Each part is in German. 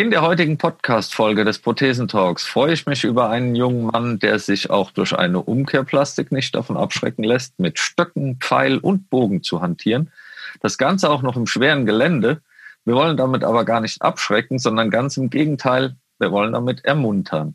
In der heutigen Podcast-Folge des Prothesentalks freue ich mich über einen jungen Mann, der sich auch durch eine Umkehrplastik nicht davon abschrecken lässt, mit Stöcken, Pfeil und Bogen zu hantieren. Das Ganze auch noch im schweren Gelände. Wir wollen damit aber gar nicht abschrecken, sondern ganz im Gegenteil, wir wollen damit ermuntern.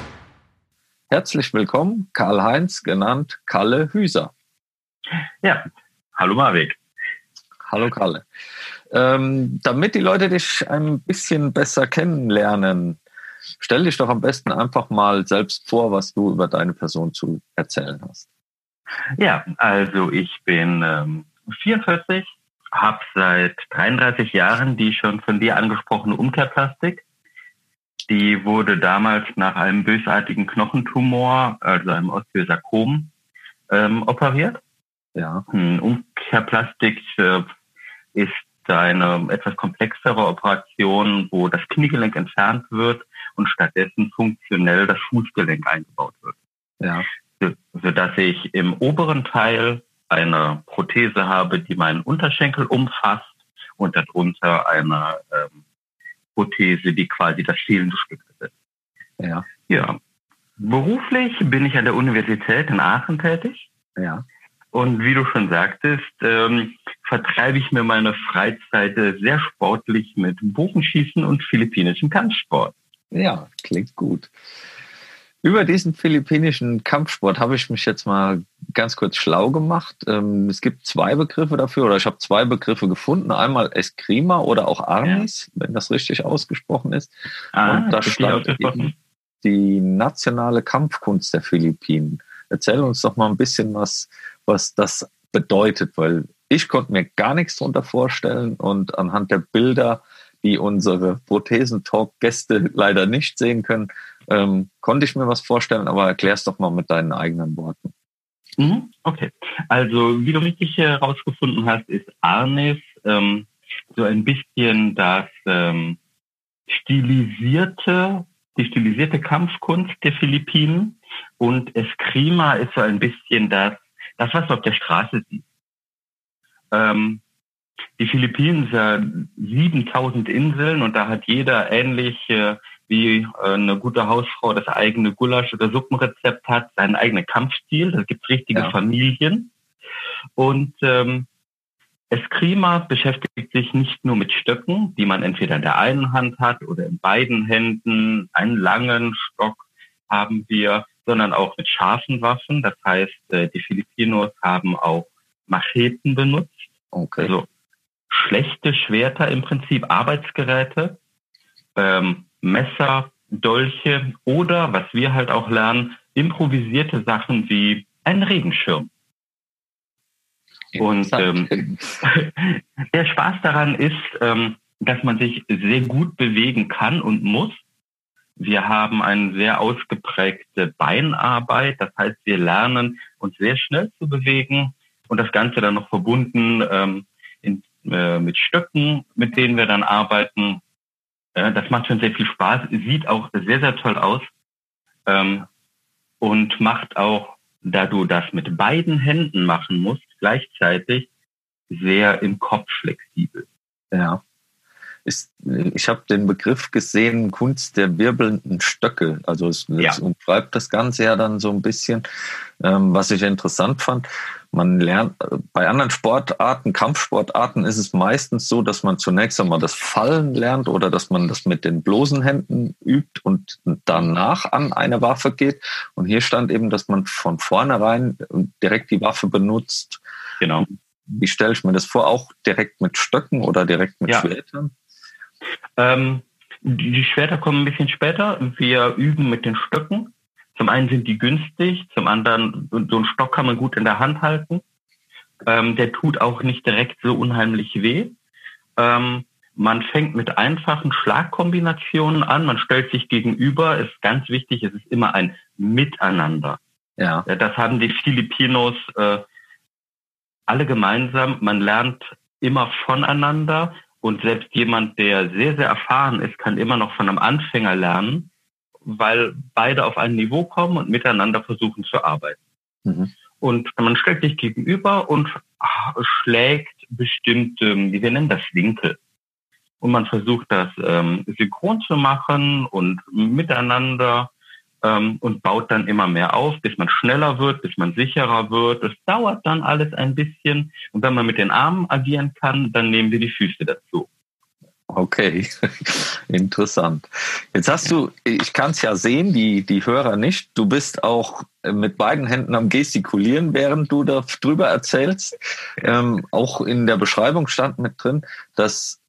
Herzlich willkommen, Karl-Heinz, genannt Kalle Hüser. Ja, hallo Marweg. Hallo Kalle. Ähm, damit die Leute dich ein bisschen besser kennenlernen, stell dich doch am besten einfach mal selbst vor, was du über deine Person zu erzählen hast. Ja, also ich bin ähm, 44, habe seit 33 Jahren die schon von dir angesprochene Umkehrplastik die wurde damals nach einem bösartigen Knochentumor, also einem Osteosarkom, ähm, operiert. Ja. Umkehrplastik äh, ist eine etwas komplexere Operation, wo das Kniegelenk entfernt wird und stattdessen funktionell das Fußgelenk eingebaut wird. Ja. So, sodass ich im oberen Teil eine Prothese habe, die meinen Unterschenkel umfasst und darunter eine ähm, Prothese, die quasi das fehlende Stück ersetzt. Ja. Ja. Beruflich bin ich an der Universität in Aachen tätig. Ja. Und wie du schon sagtest, ähm, vertreibe ich mir meine Freizeit sehr sportlich mit Bogenschießen und philippinischem Kampfsport. Ja, klingt gut. Über diesen philippinischen Kampfsport habe ich mich jetzt mal ganz kurz schlau gemacht. Ähm, es gibt zwei Begriffe dafür, oder ich habe zwei Begriffe gefunden. Einmal Eskrima oder auch Arnis, ja. wenn das richtig ausgesprochen ist. Ah, Und da stand eben die nationale Kampfkunst der Philippinen. Erzähl uns doch mal ein bisschen was, was das bedeutet, weil ich konnte mir gar nichts darunter vorstellen und anhand der Bilder, die unsere Prothesentalk-Gäste leider nicht sehen können, ähm, konnte ich mir was vorstellen, aber erklär es doch mal mit deinen eigenen Worten. Mhm, okay. Also, wie du richtig herausgefunden hast, ist Arnes ähm, so ein bisschen das ähm, stilisierte, die stilisierte Kampfkunst der Philippinen und Eskrima ist so ein bisschen das, das was du auf der Straße siehst. Ähm, die Philippinen sind ja 7000 Inseln und da hat jeder ähnlich äh, wie äh, eine gute Hausfrau das eigene Gulasch- oder Suppenrezept hat, seinen eigenen Kampfstil. Da gibt es richtige ja. Familien. Und ähm, Eskrima beschäftigt sich nicht nur mit Stöcken, die man entweder in der einen Hand hat oder in beiden Händen. Einen langen Stock haben wir, sondern auch mit scharfen Waffen. Das heißt, äh, die Filipinos haben auch Macheten benutzt. Okay. Also schlechte Schwerter im Prinzip, Arbeitsgeräte. Ähm, Messer, Dolche oder, was wir halt auch lernen, improvisierte Sachen wie ein Regenschirm. Und ähm, der Spaß daran ist, ähm, dass man sich sehr gut bewegen kann und muss. Wir haben eine sehr ausgeprägte Beinarbeit, das heißt, wir lernen uns sehr schnell zu bewegen und das Ganze dann noch verbunden ähm, in, äh, mit Stöcken, mit denen wir dann arbeiten. Äh, das macht schon sehr viel Spaß, sieht auch sehr, sehr toll aus ähm, und macht auch, da du das mit beiden Händen machen musst, gleichzeitig sehr im Kopf flexibel. Ja. Ist, ich habe den Begriff gesehen, Kunst der wirbelnden Stöcke. Also es, ja. umschreibt das Ganze ja dann so ein bisschen, ähm, was ich interessant fand man lernt, bei anderen Sportarten, Kampfsportarten ist es meistens so, dass man zunächst einmal das Fallen lernt oder dass man das mit den bloßen Händen übt und danach an eine Waffe geht. Und hier stand eben, dass man von vornherein direkt die Waffe benutzt. Genau. Wie stelle ich mir das vor? Auch direkt mit Stöcken oder direkt mit ja. Schwertern? Ähm, die Schwerter kommen ein bisschen später. Wir üben mit den Stöcken. Zum einen sind die günstig, zum anderen, so einen Stock kann man gut in der Hand halten. Ähm, der tut auch nicht direkt so unheimlich weh. Ähm, Man fängt mit einfachen Schlagkombinationen an, man stellt sich gegenüber, ist ganz wichtig, es ist immer ein Miteinander. Ja. Das haben die Filipinos äh, alle gemeinsam. Man lernt immer voneinander und selbst jemand, der sehr, sehr erfahren ist, kann immer noch von einem Anfänger lernen, weil beide auf ein Niveau kommen und miteinander versuchen zu arbeiten. Mhm. Und man stellt sich gegenüber und schlägt bestimmte, wie wir nennen das, Winkel. Und man versucht das ähm, synchron zu machen und miteinander ähm, und baut dann immer mehr auf, bis man schneller wird, bis man sicherer wird. Es dauert dann alles ein bisschen. Und wenn man mit den Armen agieren kann, dann nehmen wir die Füße dazu. Okay, interessant. Jetzt hast du, ich kann es ja sehen, die, die Hörer nicht, du bist auch mit beiden Händen am Gestikulieren, während du darüber erzählst. Ähm, auch in der Beschreibung stand mit drin, dass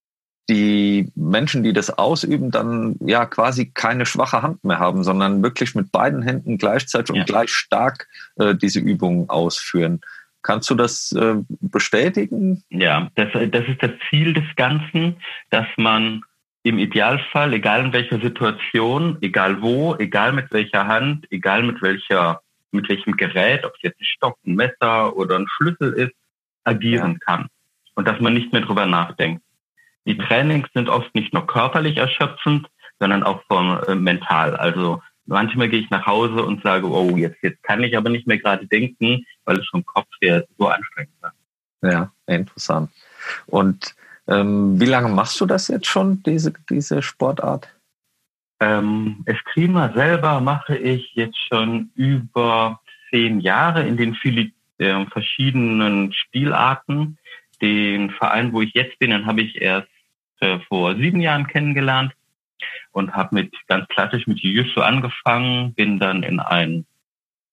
die Menschen, die das ausüben, dann ja quasi keine schwache Hand mehr haben, sondern wirklich mit beiden Händen gleichzeitig ja. und gleich stark äh, diese Übungen ausführen. Kannst du das äh, bestätigen? Ja, das, das ist das Ziel des Ganzen, dass man im Idealfall, egal in welcher Situation, egal wo, egal mit welcher Hand, egal mit welcher, mit welchem Gerät, ob es jetzt ein Stock, ein Messer oder ein Schlüssel ist, agieren ja. kann. Und dass man nicht mehr drüber nachdenkt. Die Trainings sind oft nicht nur körperlich erschöpfend, sondern auch vom äh, mental. Also manchmal gehe ich nach Hause und sage, oh, jetzt, jetzt kann ich aber nicht mehr gerade denken, weil es vom Kopf her so anstrengend war. Ja, interessant. Und ähm, wie lange machst du das jetzt schon, diese, diese Sportart? Ähm, Eskrima selber mache ich jetzt schon über zehn Jahre in den vielen äh, verschiedenen Spielarten. Den Verein, wo ich jetzt bin, den habe ich erst äh, vor sieben Jahren kennengelernt und habe mit ganz klassisch mit Jiu-Jitsu angefangen, bin dann in einen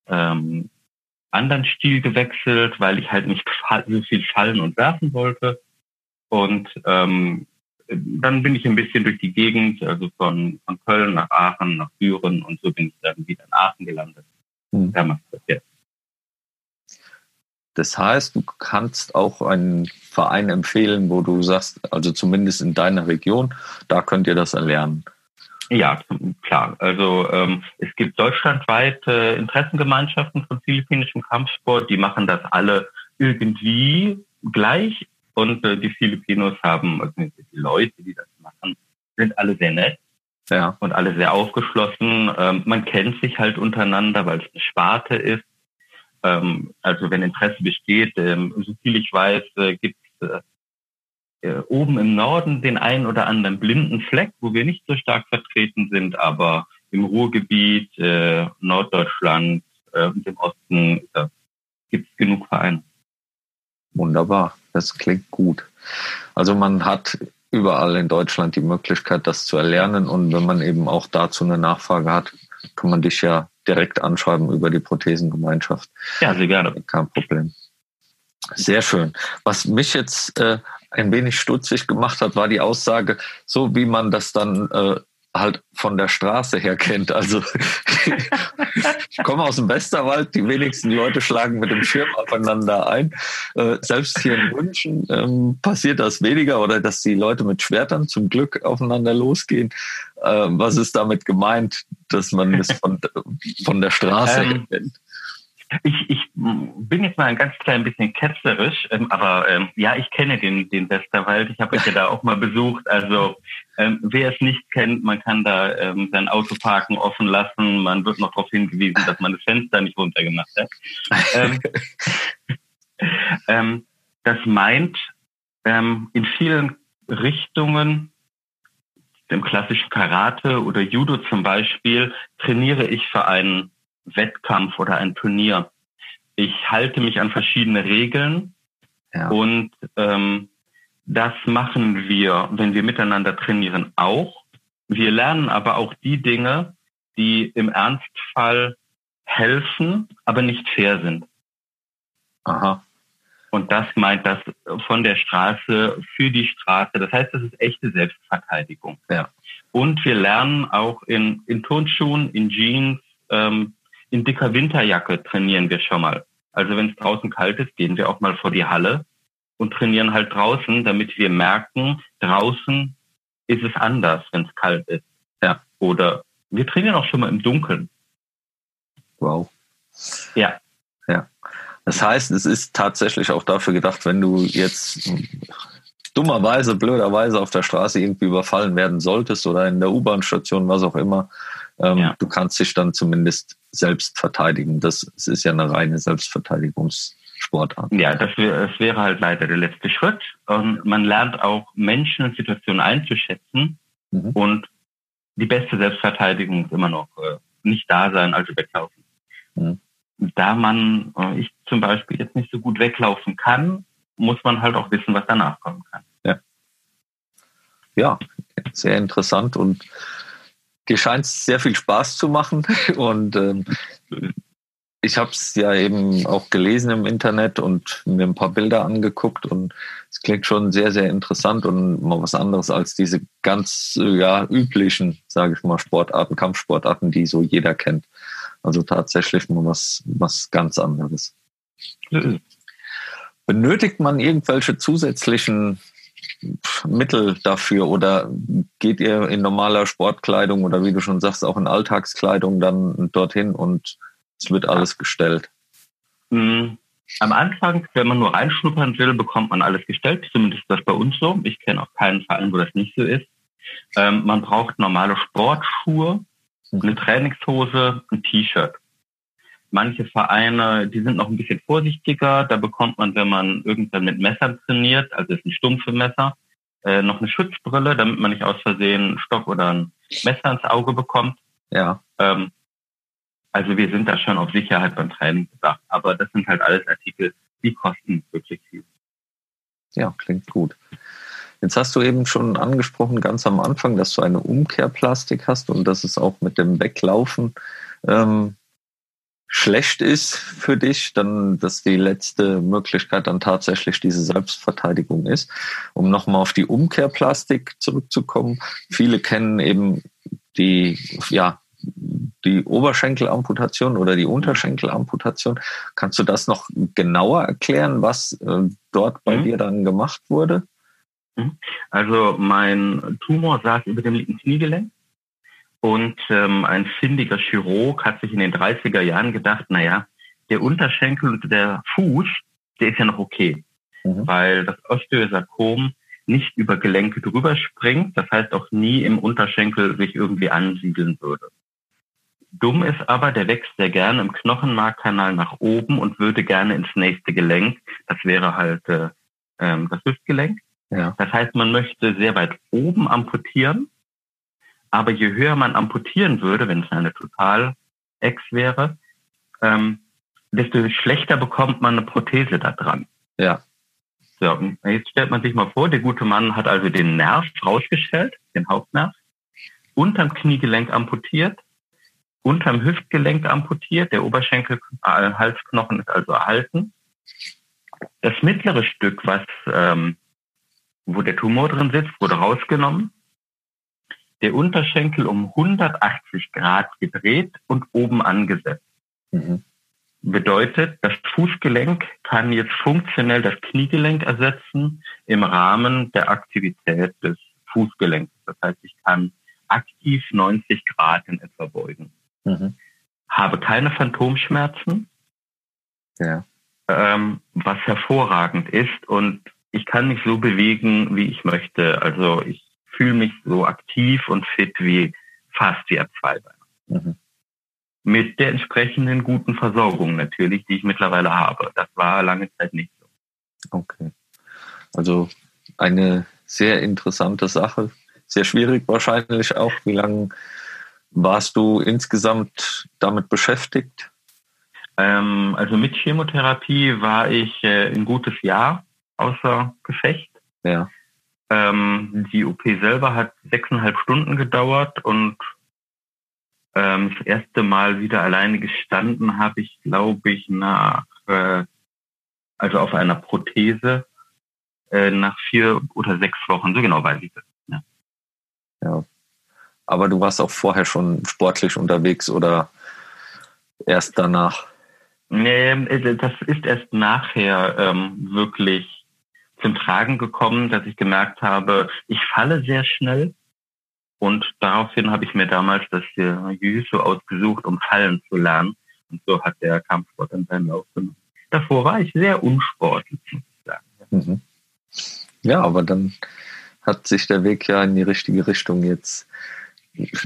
ähm, anderen Stil gewechselt, weil ich halt nicht so viel fallen und werfen wollte. Und ähm, dann bin ich ein bisschen durch die Gegend, also von, von Köln nach Aachen, nach Büren und so bin ich dann wieder in Aachen gelandet. Hm. Da mache ich das jetzt. Das heißt, du kannst auch einen Verein empfehlen, wo du sagst, also zumindest in deiner Region, da könnt ihr das erlernen. Ja, klar. Also ähm, es gibt deutschlandweit äh, Interessengemeinschaften von philippinischem Kampfsport, die machen das alle irgendwie gleich. Und äh, die Filipinos haben, also die Leute, die das machen, sind alle sehr nett ja. und alle sehr aufgeschlossen. Ähm, man kennt sich halt untereinander, weil es eine Sparte ist. Ähm, also wenn Interesse besteht, ähm, so viel ich weiß, äh, gibt es äh, äh, oben im Norden den einen oder anderen blinden Fleck, wo wir nicht so stark vertreten sind, aber im Ruhrgebiet, äh, Norddeutschland äh, im Osten äh, gibt es genug Vereine. Wunderbar, das klingt gut. Also man hat überall in Deutschland die Möglichkeit, das zu erlernen und wenn man eben auch dazu eine Nachfrage hat, kann man dich ja direkt anschreiben über die Prothesengemeinschaft. Ja, sehr gerne. Kein Problem. Sehr schön. Was mich jetzt äh, ein wenig stutzig gemacht hat, war die Aussage, so wie man das dann äh, halt von der Straße her kennt. Also ich komme aus dem Westerwald, die wenigsten Leute schlagen mit dem Schirm aufeinander ein. Äh, selbst hier in München ähm, passiert das weniger oder dass die Leute mit Schwertern zum Glück aufeinander losgehen. Äh, was ist damit gemeint, dass man das von, von der Straße ähm, kennt? Ich, ich bin jetzt mal ein ganz klein bisschen ketzerisch, ähm, aber ähm, ja, ich kenne den, den Westerwald. Ich habe euch ja da auch mal besucht. Also ähm, wer es nicht kennt, man kann da ähm, sein Auto parken offen lassen. Man wird noch darauf hingewiesen, dass man das Fenster nicht runtergemacht hat. ähm, ähm, das meint ähm, in vielen Richtungen, im klassischen Karate oder Judo zum Beispiel, trainiere ich für einen Wettkampf oder ein Turnier. Ich halte mich an verschiedene Regeln ja. und ähm, das machen wir, wenn wir miteinander trainieren, auch. Wir lernen aber auch die Dinge, die im Ernstfall helfen, aber nicht fair sind. Aha. Und das meint das von der Straße für die Straße. Das heißt, das ist echte Selbstverteidigung. Ja. Und wir lernen auch in, in Turnschuhen, in Jeans, ähm, in dicker Winterjacke trainieren wir schon mal. Also wenn es draußen kalt ist, gehen wir auch mal vor die Halle und trainieren halt draußen, damit wir merken, draußen ist es anders, wenn es kalt ist. Ja. Oder wir trainieren auch schon mal im Dunkeln. Wow. Ja. Ja. Das heißt, es ist tatsächlich auch dafür gedacht, wenn du jetzt dummerweise, blöderweise auf der Straße irgendwie überfallen werden solltest oder in der U-Bahn-Station, was auch immer, ähm, ja. du kannst dich dann zumindest selbst verteidigen. Das, das ist ja eine reine Selbstverteidigungssportart. Ja, das, wär, das wäre halt leider der letzte Schritt. Und man lernt auch Menschen und Situationen einzuschätzen mhm. und die beste Selbstverteidigung ist immer noch äh, nicht da sein, also weglaufen. Mhm. Da man, äh, ich zum Beispiel jetzt nicht so gut weglaufen kann, muss man halt auch wissen, was danach kommen kann. Ja, ja sehr interessant und dir scheint es sehr viel Spaß zu machen und ähm, ich habe es ja eben auch gelesen im Internet und mir ein paar Bilder angeguckt und es klingt schon sehr, sehr interessant und mal was anderes als diese ganz ja, üblichen, sage ich mal, Sportarten, Kampfsportarten, die so jeder kennt. Also tatsächlich mal was, was ganz anderes. Benötigt man irgendwelche zusätzlichen Mittel dafür oder geht ihr in normaler Sportkleidung oder wie du schon sagst, auch in Alltagskleidung dann dorthin und es wird alles gestellt? Mhm. Am Anfang, wenn man nur reinschnuppern will, bekommt man alles gestellt. Zumindest ist das bei uns so. Ich kenne auch keinen Verein, wo das nicht so ist. Ähm, man braucht normale Sportschuhe, eine Trainingshose, ein T-Shirt. Manche Vereine, die sind noch ein bisschen vorsichtiger. Da bekommt man, wenn man irgendwann mit Messern trainiert, also ist ein stumpfe Messer, äh, noch eine Schutzbrille, damit man nicht aus Versehen einen Stock oder ein Messer ins Auge bekommt. Ja. Ähm, also wir sind da schon auf Sicherheit beim Training gedacht. Aber das sind halt alles Artikel, die kosten wirklich viel. Ja, klingt gut. Jetzt hast du eben schon angesprochen, ganz am Anfang, dass du eine Umkehrplastik hast und dass es auch mit dem Weglaufen ähm, schlecht ist für dich, dann, dass die letzte Möglichkeit dann tatsächlich diese Selbstverteidigung ist. Um nochmal auf die Umkehrplastik zurückzukommen. Viele kennen eben die, ja, die Oberschenkelamputation oder die Unterschenkelamputation. Kannst du das noch genauer erklären, was äh, dort bei mhm. dir dann gemacht wurde? Mhm. Also mein Tumor saß über dem linken Kniegelenk und ähm, ein findiger Chirurg hat sich in den 30er Jahren gedacht, naja, der Unterschenkel und der Fuß, der ist ja noch okay, mhm. weil das Osteosarkom nicht über Gelenke drüber springt, das heißt auch nie im Unterschenkel sich irgendwie ansiedeln würde. Dumm ist aber, der wächst sehr gerne im Knochenmarkkanal nach oben und würde gerne ins nächste Gelenk. Das wäre halt äh, ähm, das Hüftgelenk. Ja. Das heißt, man möchte sehr weit oben amputieren aber je höher man amputieren würde, wenn es eine Total-Ex wäre, ähm, desto schlechter bekommt man eine Prothese da dran. Ja. So, jetzt stellt man sich mal vor, der gute Mann hat also den Nerv rausgestellt, den Hauptnerv, unterm Kniegelenk amputiert, unterm Hüftgelenk amputiert, der Oberschenkel, äh, Halsknochen ist also erhalten. Das mittlere Stück, was ähm, wo der Tumor drin sitzt, wurde rausgenommen der Unterschenkel um 180 Grad gedreht und oben angesetzt. Mhm. Bedeutet, das Fußgelenk kann jetzt funktionell das Kniegelenk ersetzen im Rahmen der Aktivität des Fußgelenks. Das heißt, ich kann aktiv 90 Grad in etwa beugen. Mhm. Habe keine Phantomschmerzen, ja. ähm, was hervorragend ist und ich kann mich so bewegen, wie ich möchte. Also ich fühle mich so aktiv und fit wie fast wie ein Zweibeiner. Mhm. Mit der entsprechenden guten Versorgung natürlich, die ich mittlerweile habe. Das war lange Zeit nicht so. Okay. Also eine sehr interessante Sache. Sehr schwierig wahrscheinlich auch. Wie lange warst du insgesamt damit beschäftigt? Ähm, also mit Chemotherapie war ich äh, ein gutes Jahr außer Gefecht. Ja. Ähm, die OP selber hat sechseinhalb Stunden gedauert und ähm, das erste Mal wieder alleine gestanden habe ich, glaube ich, nach, äh, also auf einer Prothese äh, nach vier oder sechs Wochen. So genau weiß ich das. Ja. ja. Aber du warst auch vorher schon sportlich unterwegs oder erst danach? Nee, äh, das ist erst nachher ähm, wirklich zum Tragen gekommen, dass ich gemerkt habe, ich falle sehr schnell. Und daraufhin habe ich mir damals das Jiu-Jitsu ausgesucht, um fallen zu lernen. Und so hat der Kampfsport dann seinen Lauf genommen. Davor war ich sehr unsportlich, muss ich sagen. Mhm. Ja, aber dann hat sich der Weg ja in die richtige Richtung jetzt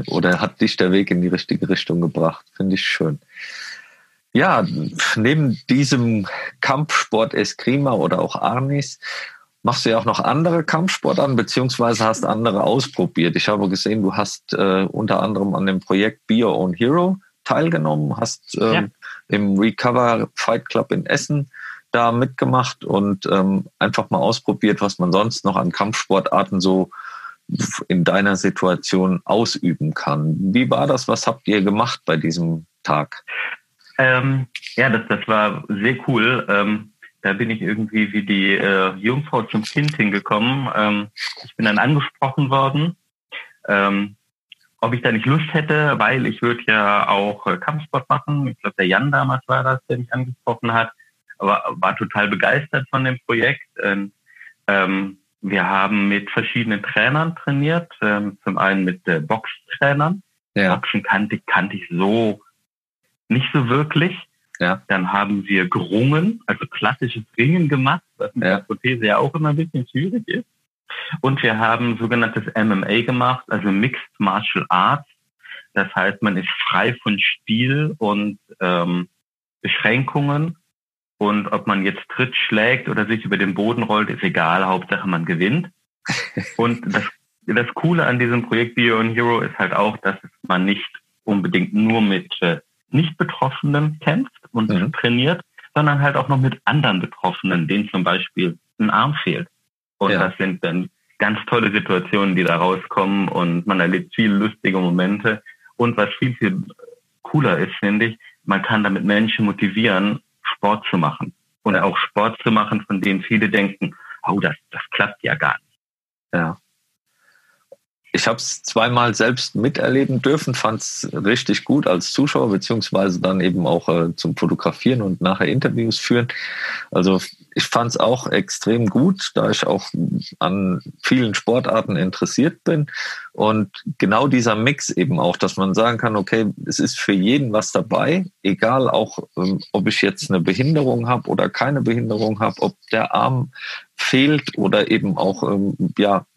oder hat dich der Weg in die richtige Richtung gebracht. Finde ich schön. Ja, neben diesem Kampfsport Eskrima oder auch Arnis machst du ja auch noch andere Kampfsportarten beziehungsweise hast andere ausprobiert. Ich habe gesehen, du hast äh, unter anderem an dem Projekt Be Your Own Hero teilgenommen, hast ähm, ja. im Recover Fight Club in Essen da mitgemacht und ähm, einfach mal ausprobiert, was man sonst noch an Kampfsportarten so in deiner Situation ausüben kann. Wie war das? Was habt ihr gemacht bei diesem Tag? Ähm, ja, das, das war sehr cool. Ähm, da bin ich irgendwie wie die äh, Jungfrau zum Kind hingekommen. Ähm, ich bin dann angesprochen worden, ähm, ob ich da nicht Lust hätte, weil ich würde ja auch äh, Kampfsport machen. Ich glaube, der Jan damals war das, der mich angesprochen hat, aber war total begeistert von dem Projekt. Ähm, wir haben mit verschiedenen Trainern trainiert, ähm, zum einen mit äh, Boxtrainern. Ja. Boxen kannte, kannte ich so nicht so wirklich. Ja. Dann haben wir gerungen, also klassisches Ringen gemacht, was mit ja. der Prothese ja auch immer ein bisschen schwierig ist. Und wir haben sogenanntes MMA gemacht, also Mixed Martial Arts. Das heißt, man ist frei von Stil und ähm, Beschränkungen. Und ob man jetzt Tritt schlägt oder sich über den Boden rollt, ist egal. Hauptsache man gewinnt. Und das, das Coole an diesem Projekt Bio and Hero ist halt auch, dass man nicht unbedingt nur mit äh, nicht-Betroffenen kämpft und mhm. trainiert, sondern halt auch noch mit anderen Betroffenen, denen zum Beispiel ein Arm fehlt. Und ja. das sind dann ganz tolle Situationen, die da rauskommen und man erlebt viele lustige Momente. Und was viel, viel cooler ist, finde ich, man kann damit Menschen motivieren, Sport zu machen. Und auch Sport zu machen, von dem viele denken, oh, das, das klappt ja gar nicht. Ja ich habe es zweimal selbst miterleben dürfen, fand es richtig gut als Zuschauer, beziehungsweise dann eben auch äh, zum Fotografieren und nachher Interviews führen. Also ich fand es auch extrem gut, da ich auch an vielen Sportarten interessiert bin. Und genau dieser Mix eben auch, dass man sagen kann, okay, es ist für jeden was dabei, egal auch, ähm, ob ich jetzt eine Behinderung habe oder keine Behinderung habe, ob der Arm fehlt oder eben auch ähm, ja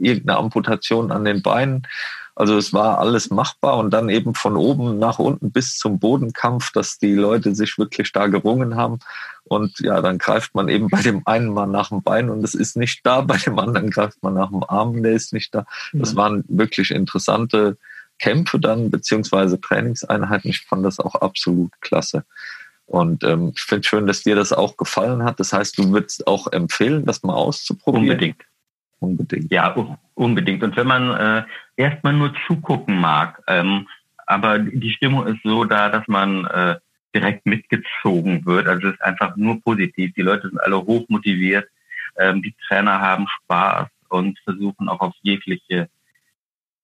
irgendeine Amputation an den Beinen. Also es war alles machbar und dann eben von oben nach unten bis zum Bodenkampf, dass die Leute sich wirklich da gerungen haben. Und ja, dann greift man eben bei dem einen mal nach dem Bein und es ist nicht da, bei dem anderen greift man nach dem Arm, der ist nicht da. Das waren wirklich interessante Kämpfe dann, beziehungsweise Trainingseinheiten. Ich fand das auch absolut klasse. Und ähm, ich finde schön, dass dir das auch gefallen hat. Das heißt, du würdest auch empfehlen, das mal auszuprobieren. Unbedingt. Unbedingt. Ja, unbedingt. Und wenn man äh, erstmal nur zugucken mag, ähm, aber die Stimmung ist so da, dass man äh, direkt mitgezogen wird. Also es ist einfach nur positiv. Die Leute sind alle hoch motiviert. Ähm, die Trainer haben Spaß und versuchen auch auf jegliche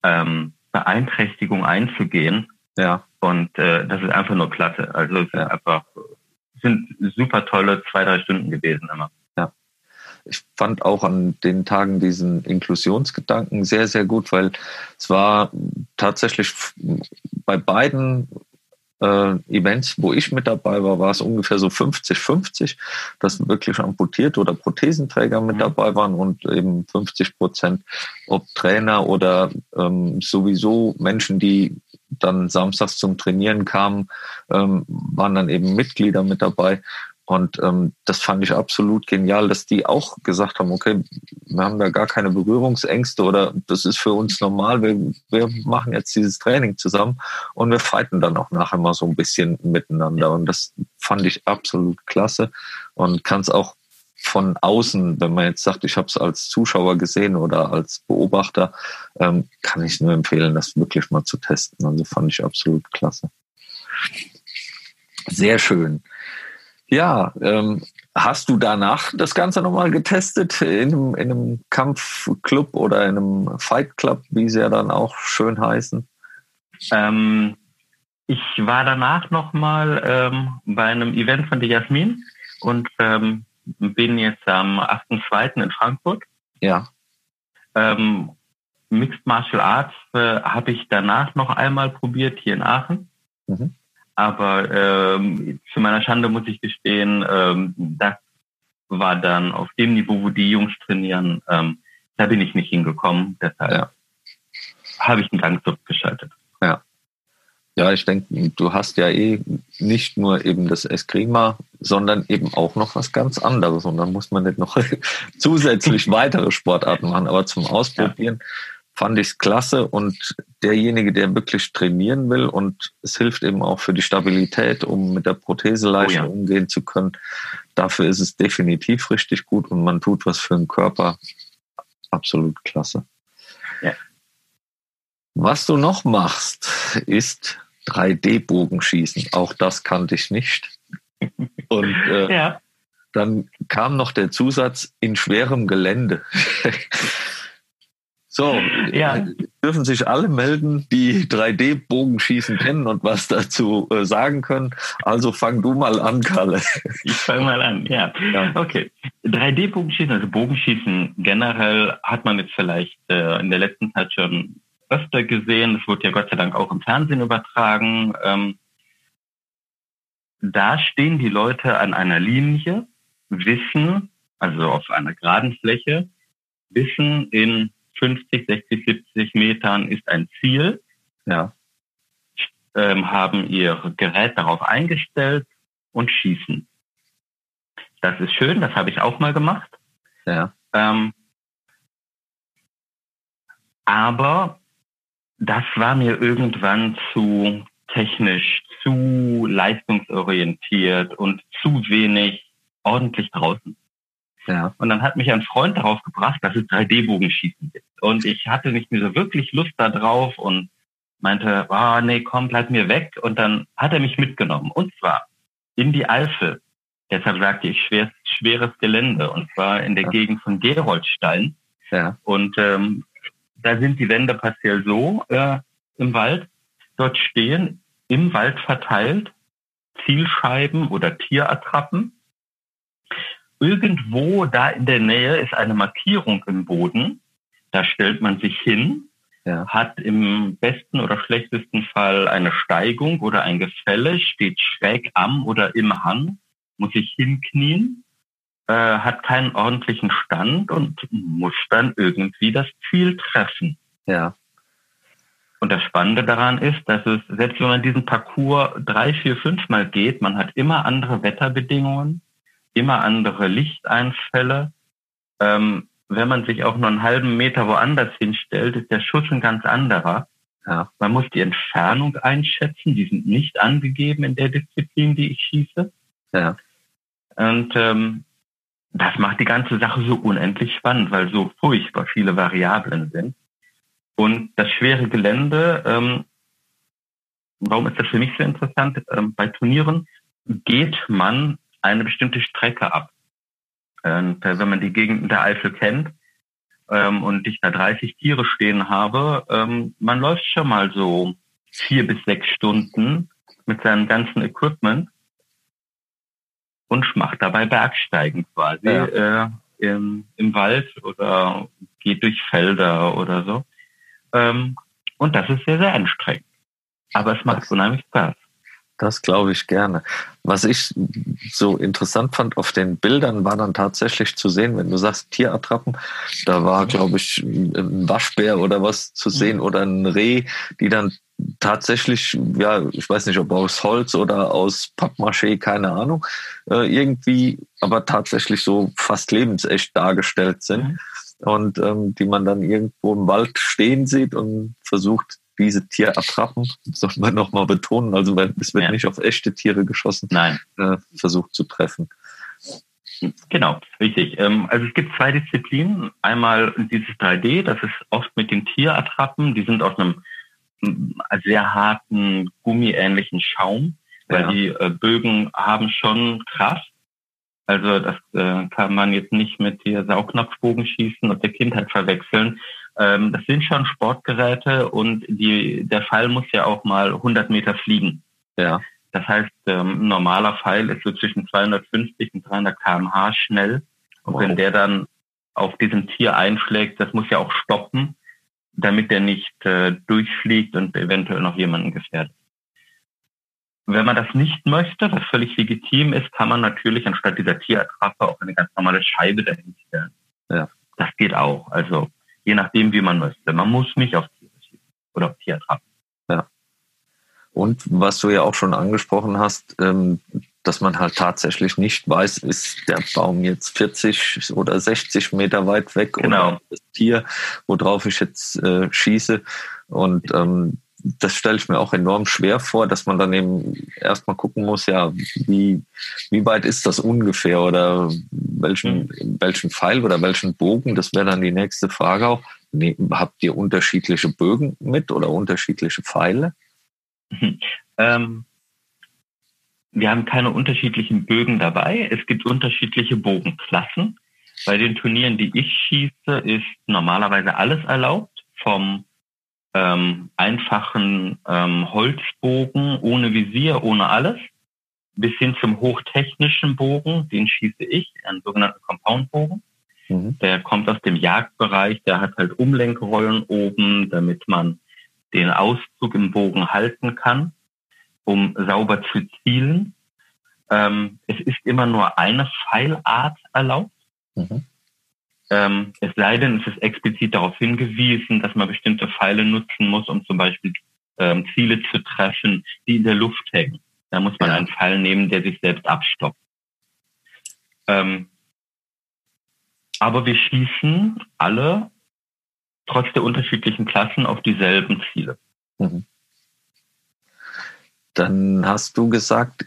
ähm, Beeinträchtigung einzugehen. Ja. Und äh, das ist einfach nur klasse. Also es ja. einfach sind super tolle zwei, drei Stunden gewesen immer ich fand auch an den Tagen diesen Inklusionsgedanken sehr, sehr gut, weil es war tatsächlich bei beiden äh, Events, wo ich mit dabei war, war es ungefähr so 50-50, dass wirklich amputiert oder Prothesenträger mit mhm. dabei waren und eben 50 Prozent, ob Trainer oder ähm, sowieso Menschen, die dann samstags zum Trainieren kamen, ähm, waren dann eben Mitglieder mit dabei. Und ähm, das fand ich absolut genial, dass die auch gesagt haben, okay, wir haben da gar keine Berührungsängste oder das ist für uns normal, wir, wir machen jetzt dieses Training zusammen und wir fighten dann auch nachher mal so ein bisschen miteinander. Und das fand ich absolut klasse und kann es auch von außen, wenn man jetzt sagt, ich habe es als Zuschauer gesehen oder als Beobachter, ähm, kann ich nur empfehlen, das wirklich mal zu testen. Also fand ich absolut klasse. Sehr schön. Ja, ähm, hast du danach das Ganze nochmal getestet in einem, in einem Kampfclub oder in einem Fight Club, wie sie ja dann auch schön heißen? Ähm, ich war danach nochmal ähm, bei einem Event von der Jasmin und ähm, bin jetzt am 8.2. in Frankfurt. Ja. Ähm, Mixed Martial Arts äh, habe ich danach noch einmal probiert hier in Aachen. Mhm. Aber ähm, zu meiner Schande muss ich gestehen, ähm, das war dann auf dem Niveau, wo die Jungs trainieren, ähm, da bin ich nicht hingekommen. Deshalb ja. habe ich einen Gang zurückgeschaltet. Ja. Ja, ich denke, du hast ja eh nicht nur eben das Eskrima, sondern eben auch noch was ganz anderes. Und dann muss man nicht noch zusätzlich weitere Sportarten machen. Aber zum Ausprobieren ja. Fand ich es klasse. Und derjenige, der wirklich trainieren will und es hilft eben auch für die Stabilität, um mit der Prothese leichter oh ja. umgehen zu können, dafür ist es definitiv richtig gut und man tut was für den Körper. Absolut klasse. Ja. Was du noch machst, ist 3D-Bogenschießen. Auch das kannte ich nicht. Und äh, ja. dann kam noch der Zusatz in schwerem Gelände. so, ja. dürfen sich alle melden, die 3D-Bogenschießen kennen und was dazu äh, sagen können. Also fang du mal an, Kalle. Ich fange mal an, ja. ja. Okay. 3D-Bogenschießen, also Bogenschießen generell hat man jetzt vielleicht äh, in der letzten Zeit schon öfter gesehen. Es wurde ja Gott sei Dank auch im Fernsehen übertragen. Ähm, da stehen die Leute an einer Linie, wissen, also auf einer geraden Fläche, wissen, in 50, 60, 70 Metern ist ein Ziel, ja, ähm, haben ihr Gerät darauf eingestellt und schießen. Das ist schön, das habe ich auch mal gemacht. Ja. Ähm, aber das war mir irgendwann zu technisch, zu leistungsorientiert und zu wenig ordentlich draußen. Ja. Und dann hat mich ein Freund darauf gebracht, dass es 3D-Bogenschießen gibt. Und ich hatte nicht mehr so wirklich Lust da drauf und meinte, oh, nee, komm, bleib mir weg. Und dann hat er mich mitgenommen. Und zwar in die Eifel. Deshalb sagte ich schweres, schweres Gelände. Und zwar in der ja. Gegend von Geroldstein. Ja. Und ähm, da sind die Wände partiell so äh, im Wald. Dort stehen im Wald verteilt Zielscheiben oder Tierattrappen. Irgendwo da in der Nähe ist eine Markierung im Boden. Da stellt man sich hin, ja. hat im besten oder schlechtesten Fall eine Steigung oder ein Gefälle, steht schräg am oder im Hang, muss sich hinknien äh, hat keinen ordentlichen Stand und muss dann irgendwie das Ziel treffen. Ja. Und das Spannende daran ist, dass es, selbst wenn man diesen Parcours drei, vier, fünf Mal geht, man hat immer andere Wetterbedingungen, immer andere Lichteinfälle. Ähm, wenn man sich auch nur einen halben Meter woanders hinstellt, ist der Schuss ein ganz anderer. Ja. Man muss die Entfernung einschätzen, die sind nicht angegeben in der Disziplin, die ich schieße. Ja. Und ähm, das macht die ganze Sache so unendlich spannend, weil so furchtbar viele Variablen sind. Und das schwere Gelände, ähm, warum ist das für mich so interessant? Ähm, bei Turnieren geht man eine bestimmte Strecke ab. Und äh, wenn man die Gegend der Eifel kennt ähm, und ich da 30 Tiere stehen habe, ähm, man läuft schon mal so vier bis sechs Stunden mit seinem ganzen Equipment und macht dabei Bergsteigen quasi ja. äh, im, im Wald oder geht durch Felder oder so. Ähm, und das ist sehr, sehr anstrengend. Aber es macht das, unheimlich Spaß. Das glaube ich gerne. Was ich so interessant fand auf den Bildern war dann tatsächlich zu sehen, wenn du sagst Tierattrappen, da war, glaube ich, ein Waschbär oder was zu sehen mhm. oder ein Reh, die dann tatsächlich, ja, ich weiß nicht, ob aus Holz oder aus Pappmaché, keine Ahnung, äh, irgendwie, aber tatsächlich so fast lebensecht dargestellt sind. Mhm. Und ähm, die man dann irgendwo im Wald stehen sieht und versucht, diese Tierattrappen, soll man nochmal betonen, also es wird ja. nicht auf echte Tiere geschossen, Nein. Äh, versucht zu treffen. Genau, richtig. Ähm, also es gibt zwei Disziplinen. Einmal dieses 3D, das ist oft mit den Tierattrappen, die sind aus einem sehr harten, gummiähnlichen Schaum, weil ja. die äh, Bögen haben schon Kraft. Also das äh, kann man jetzt nicht mit der Saugnapfbogen schießen und der Kindheit verwechseln. Ähm, das sind schon Sportgeräte und die, der Fall muss ja auch mal 100 Meter fliegen. Ja. Das heißt, ähm, ein normaler Pfeil ist so zwischen 250 und 300 kmh schnell. Und wow. wenn der dann auf diesem Tier einschlägt, das muss ja auch stoppen, damit der nicht äh, durchfliegt und eventuell noch jemanden gefährdet. Wenn man das nicht möchte, was völlig legitim ist, kann man natürlich anstatt dieser Tierattrappe auch eine ganz normale Scheibe dahin stellen. Ja. Das geht auch. Also je nachdem, wie man möchte. Man muss nicht auf Tiere schießen oder auf Tierattrappen. Ja. Und was du ja auch schon angesprochen hast, ähm, dass man halt tatsächlich nicht weiß, ist der Baum jetzt 40 oder 60 Meter weit weg genau. oder das Tier, worauf ich jetzt äh, schieße. Und ähm, das stelle ich mir auch enorm schwer vor, dass man dann eben erstmal gucken muss, ja, wie, wie weit ist das ungefähr oder welchen, mhm. welchen Pfeil oder welchen Bogen, das wäre dann die nächste Frage auch. Nee, habt ihr unterschiedliche Bögen mit oder unterschiedliche Pfeile? Mhm. Ähm, wir haben keine unterschiedlichen Bögen dabei. Es gibt unterschiedliche Bogenklassen. Bei den Turnieren, die ich schieße, ist normalerweise alles erlaubt, vom ähm, einfachen ähm, Holzbogen ohne Visier, ohne alles, bis hin zum hochtechnischen Bogen, den schieße ich, einen sogenannten Compoundbogen. Mhm. Der kommt aus dem Jagdbereich, der hat halt Umlenkrollen oben, damit man den Auszug im Bogen halten kann, um sauber zu zielen. Ähm, es ist immer nur eine Pfeilart erlaubt. Mhm. Ähm, es sei denn, es ist explizit darauf hingewiesen, dass man bestimmte Pfeile nutzen muss, um zum Beispiel ähm, Ziele zu treffen, die in der Luft hängen. Da muss man ja. einen Pfeil nehmen, der sich selbst abstoppt. Ähm, aber wir schießen alle, trotz der unterschiedlichen Klassen, auf dieselben Ziele. Mhm. Dann hast du gesagt,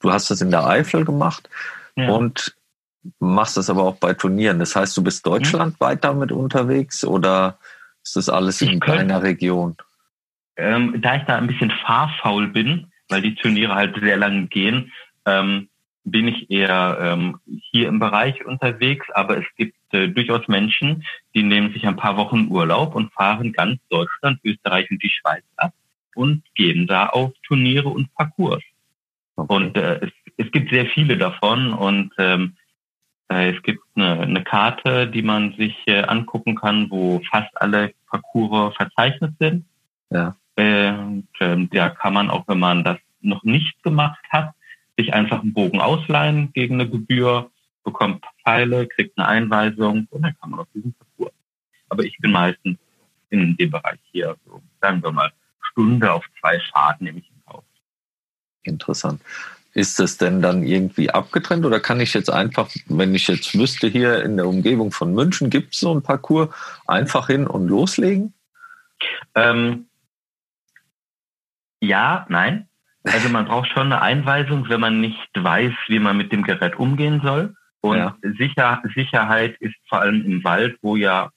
du hast das in der Eifel gemacht ja. und machst das aber auch bei Turnieren. Das heißt, du bist deutschlandweit damit unterwegs oder ist das alles in deiner Region? Ähm, da ich da ein bisschen fahrfaul bin, weil die Turniere halt sehr lange gehen, ähm, bin ich eher ähm, hier im Bereich unterwegs. Aber es gibt äh, durchaus Menschen, die nehmen sich ein paar Wochen Urlaub und fahren ganz Deutschland, Österreich und die Schweiz ab und gehen da auf Turniere und Parcours. Okay. Und äh, es, es gibt sehr viele davon und ähm, äh, es gibt eine, eine Karte, die man sich äh, angucken kann, wo fast alle Parcours verzeichnet sind. Ja. Und ähm, da kann man auch, wenn man das noch nicht gemacht hat, sich einfach einen Bogen ausleihen gegen eine Gebühr, bekommt Pfeile, kriegt eine Einweisung und dann kann man auf diesen Parcours. Aber ich bin meistens in dem Bereich hier, so sagen wir mal, Stunde auf zwei Fahrten nehme ich in Kauf. Interessant. Ist das denn dann irgendwie abgetrennt oder kann ich jetzt einfach, wenn ich jetzt wüsste, hier in der Umgebung von München gibt es so ein Parcours, einfach hin und loslegen? Ähm, ja, nein. Also man braucht schon eine Einweisung, wenn man nicht weiß, wie man mit dem Gerät umgehen soll. Und ja. Sicher, Sicherheit ist vor allem im Wald, wo ja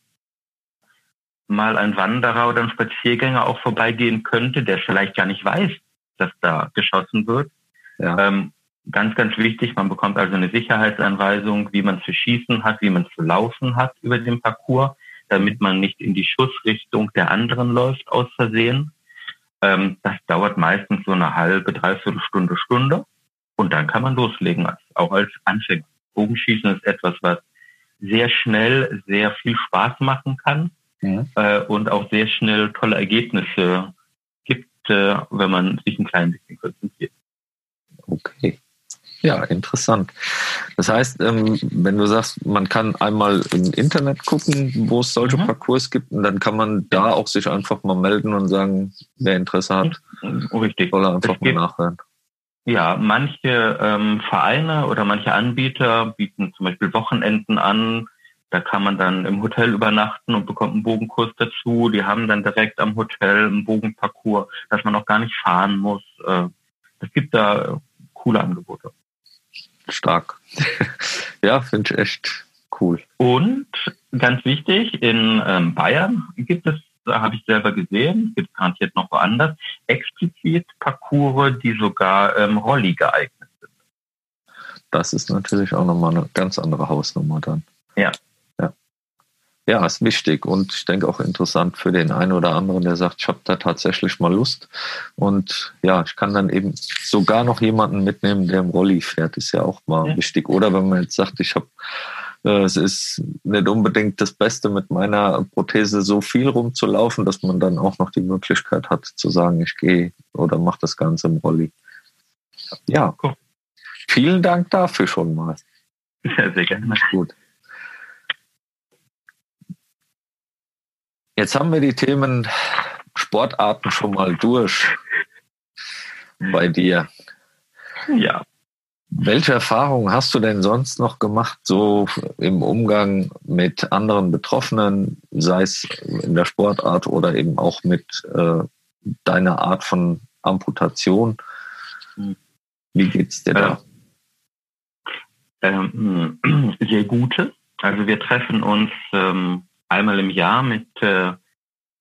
mal ein Wanderer oder ein Spaziergänger auch vorbeigehen könnte, der vielleicht gar nicht weiß, dass da geschossen wird. Ja. Ähm, ganz, ganz wichtig, man bekommt also eine Sicherheitsanweisung, wie man zu schießen hat, wie man zu laufen hat über den Parcours, damit man nicht in die Schussrichtung der anderen läuft aus Versehen. Ähm, das dauert meistens so eine halbe, dreiviertel Stunde, Stunde. Und dann kann man loslegen, auch als Anfänger. Bogenschießen ist etwas, was sehr schnell sehr viel Spaß machen kann ja. äh, und auch sehr schnell tolle Ergebnisse gibt, äh, wenn man sich ein klein bisschen konzentriert. Okay. Ja, interessant. Das heißt, ähm, wenn du sagst, man kann einmal im Internet gucken, wo es solche mhm. Parcours gibt, und dann kann man da auch sich einfach mal melden und sagen, wer Interesse hat, Richtig. soll er einfach mal nachhören. Ja, manche ähm, Vereine oder manche Anbieter bieten zum Beispiel Wochenenden an. Da kann man dann im Hotel übernachten und bekommt einen Bogenkurs dazu. Die haben dann direkt am Hotel einen Bogenparcours, dass man auch gar nicht fahren muss. Äh, es gibt da coole Angebote. Stark. ja, finde ich echt cool. Und ganz wichtig, in ähm, Bayern gibt es, habe ich selber gesehen, gibt es garantiert noch woanders, explizit Parcours, die sogar ähm, Rolli geeignet sind. Das ist natürlich auch nochmal eine ganz andere Hausnummer dann. Ja. Ja, ist wichtig und ich denke auch interessant für den einen oder anderen, der sagt, ich habe da tatsächlich mal Lust. Und ja, ich kann dann eben sogar noch jemanden mitnehmen, der im Rolli fährt, ist ja auch mal ja. wichtig. Oder wenn man jetzt sagt, ich habe äh, es ist nicht unbedingt das Beste, mit meiner Prothese so viel rumzulaufen, dass man dann auch noch die Möglichkeit hat zu sagen, ich gehe oder mache das Ganze im Rolli. Ja, cool. vielen Dank dafür schon mal. Ja, sehr gerne. Gut. Jetzt haben wir die Themen Sportarten schon mal durch bei dir. Ja. Welche Erfahrungen hast du denn sonst noch gemacht, so im Umgang mit anderen Betroffenen, sei es in der Sportart oder eben auch mit äh, deiner Art von Amputation? Wie geht's dir da? Ähm, sehr gute. Also wir treffen uns ähm, einmal im Jahr mit äh,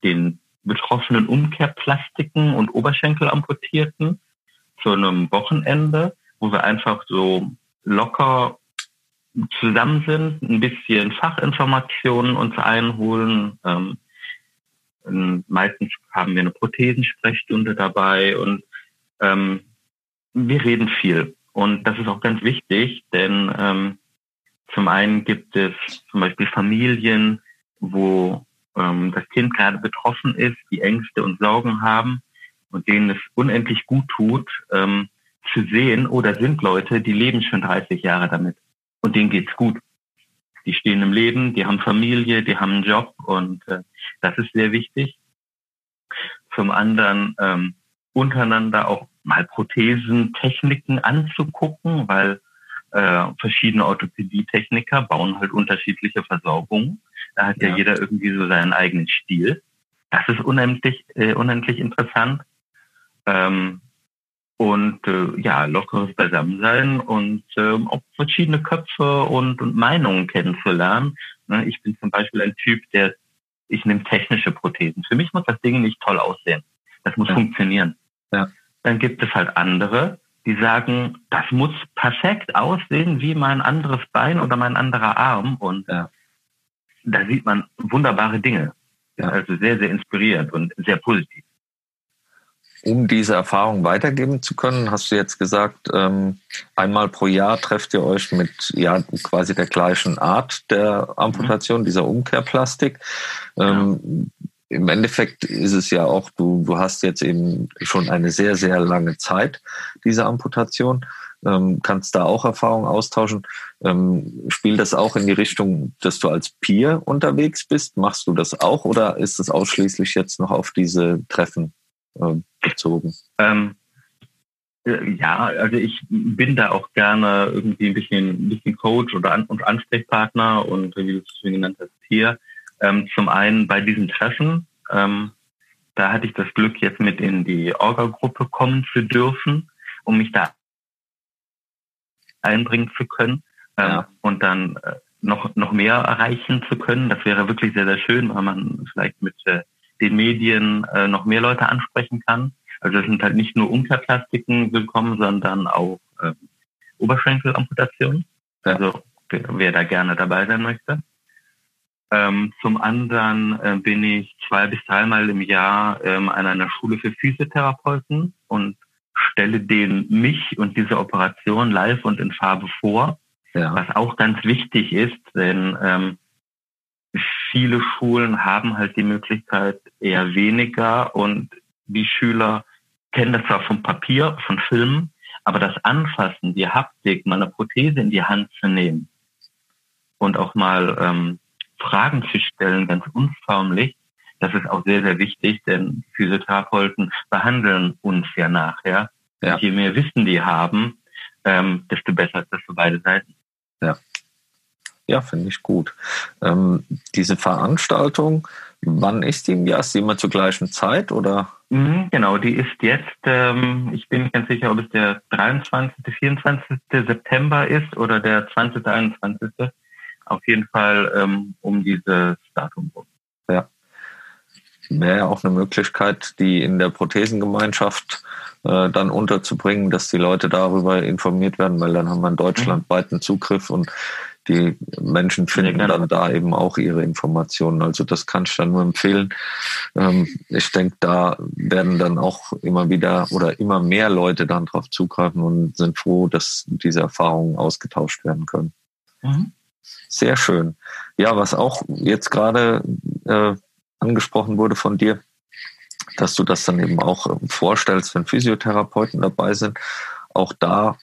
den betroffenen Umkehrplastiken und Oberschenkelamputierten zu einem Wochenende wo wir einfach so locker zusammen sind, ein bisschen Fachinformationen uns einholen. Ähm, meistens haben wir eine Prothesensprechstunde dabei und ähm, wir reden viel. Und das ist auch ganz wichtig, denn ähm, zum einen gibt es zum Beispiel Familien, wo ähm, das Kind gerade betroffen ist, die Ängste und Sorgen haben und denen es unendlich gut tut, ähm, zu sehen, oder sind Leute, die leben schon 30 Jahre damit und denen geht's gut. Die stehen im Leben, die haben Familie, die haben einen Job und äh, das ist sehr wichtig. Zum anderen ähm, untereinander auch mal Prothesentechniken anzugucken, weil äh, verschiedene Orthopädietechniker bauen halt unterschiedliche Versorgungen. Da hat ja, ja jeder irgendwie so seinen eigenen Stil. Das ist unendlich, äh, unendlich interessant. Ähm, und äh, ja, lockeres Beisammensein und äh, auch verschiedene Köpfe und, und Meinungen kennenzulernen. Ne, ich bin zum Beispiel ein Typ, der ich nehme technische Prothesen. Für mich muss das Ding nicht toll aussehen. Das muss ja. funktionieren. Ja. Dann gibt es halt andere, die sagen, das muss perfekt aussehen wie mein anderes Bein oder mein anderer Arm. Und ja. Da sieht man wunderbare Dinge. Ja. Also sehr, sehr inspirierend und sehr positiv um diese Erfahrung weitergeben zu können, hast du jetzt gesagt, ähm, einmal pro Jahr trefft ihr euch mit ja quasi der gleichen Art der Amputation, mhm. dieser Umkehrplastik. Ähm, ja. Im Endeffekt ist es ja auch, du, du hast jetzt eben schon eine sehr, sehr lange Zeit, diese Amputation. Ähm, kannst da auch Erfahrungen austauschen. Ähm, spielt das auch in die Richtung, dass du als Peer unterwegs bist? Machst du das auch oder ist es ausschließlich jetzt noch auf diese Treffen äh, bezogen? Ähm, äh, ja, also ich bin da auch gerne irgendwie ein bisschen, ein bisschen Coach oder An und Ansprechpartner und wie du es genannt hast hier. Ähm, zum einen bei diesen Treffen, ähm, da hatte ich das Glück, jetzt mit in die Orga-Gruppe kommen zu dürfen, um mich da einbringen zu können ähm, ja. und dann äh, noch, noch mehr erreichen zu können. Das wäre wirklich sehr, sehr schön, weil man vielleicht mit äh, den Medien äh, noch mehr Leute ansprechen kann. Also es sind halt nicht nur Umkehrplastiken willkommen, sondern auch äh, Oberschenkelamputationen. Also wer, wer da gerne dabei sein möchte. Ähm, zum anderen äh, bin ich zwei bis dreimal im Jahr ähm, an einer Schule für Physiotherapeuten und stelle denen mich und diese Operation live und in Farbe vor, ja. was auch ganz wichtig ist, denn ähm, viele Schulen haben halt die Möglichkeit eher weniger und die Schüler kennen das zwar vom Papier, von Filmen, aber das Anfassen, die Haptik, mal eine Prothese in die Hand zu nehmen und auch mal ähm, Fragen zu stellen, ganz unförmlich, das ist auch sehr, sehr wichtig, denn Physiotherapeuten behandeln uns ja nachher. Ja. je mehr Wissen die haben, ähm, desto besser ist das für beide Seiten. Ja. Ja, finde ich gut. Ähm, diese Veranstaltung, wann ist die im Jahr? Ist die immer zur gleichen Zeit oder? Mhm, genau, die ist jetzt, ähm, ich bin nicht ganz sicher, ob es der 23., 24. September ist oder der 20., 21. Auf jeden Fall ähm, um dieses Datum rum. Wäre ja auch eine Möglichkeit, die in der Prothesengemeinschaft äh, dann unterzubringen, dass die Leute darüber informiert werden, weil dann haben wir einen deutschlandweiten Zugriff und die Menschen finden genau. dann da eben auch ihre Informationen. Also das kann ich dann nur empfehlen. Ähm, ich denke, da werden dann auch immer wieder oder immer mehr Leute dann drauf zugreifen und sind froh, dass diese Erfahrungen ausgetauscht werden können. Mhm. Sehr schön. Ja, was auch jetzt gerade äh, angesprochen wurde von dir, dass du das dann eben auch ähm, vorstellst, wenn Physiotherapeuten dabei sind. Auch da,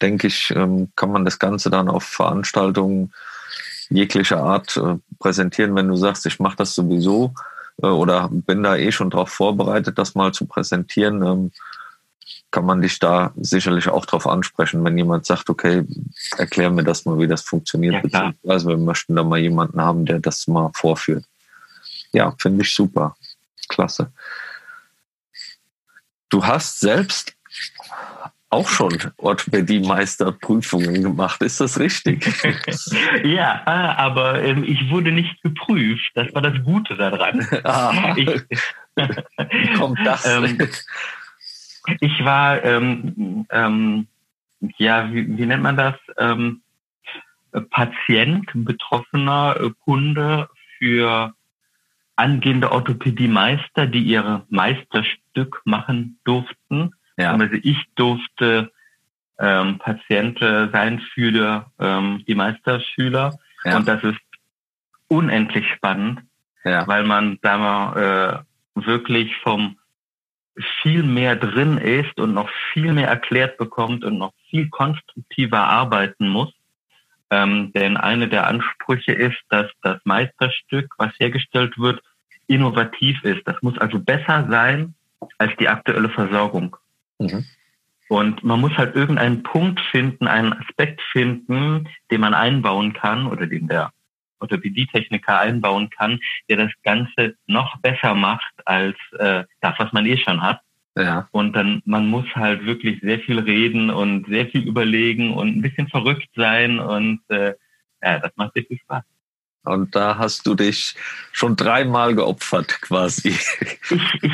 denke ich, ähm, kann man das Ganze dann auf Veranstaltungen jeglicher Art äh, präsentieren, wenn du sagst, ich mache das sowieso äh, oder bin da eh schon darauf vorbereitet, das mal zu präsentieren. Ähm, kann man dich da sicherlich auch darauf ansprechen, wenn jemand sagt, okay, erklär mir das mal, wie das funktioniert, Ja, beziehungsweise wir möchten da mal jemanden haben, der das mal vorführt. Ja, finde ich super. Klasse. Du hast selbst auch schon Orthopädie-Meisterprüfungen gemacht, ist das richtig? Ja, aber ähm, ich wurde nicht geprüft. Das war das Gute daran. ah, Ich, wie kommt das? Ähm, ich war, ähm, ähm, ja, wie, wie nennt man das? Ähm, Patient, betroffener äh, Kunde für angehende Orthopädie-Meister, die ihre Meisterstück machen durften. ja, Also ich durfte ähm, Patient sein für ähm, die Meisterschüler. Ja. Und das ist unendlich spannend, ja, weil man da mal äh, wirklich vom viel mehr drin ist und noch viel mehr erklärt bekommt und noch viel konstruktiver arbeiten muss. Ähm, denn eine der Ansprüche ist, dass das Meisterstück, was hergestellt wird, innovativ ist. Das muss also besser sein als die aktuelle Versorgung. mhm. Und man muss halt irgendeinen Punkt finden, einen Aspekt finden, den man einbauen kann oder den der Orthopädie-Techniker einbauen kann, der das Ganze noch besser macht als äh, das, was man eh schon hat. ja, Und dann, man muss halt wirklich sehr viel reden und sehr viel überlegen und ein bisschen verrückt sein und äh, ja, das macht sehr viel Spaß. Und da hast du dich schon dreimal geopfert quasi. Ich, ich,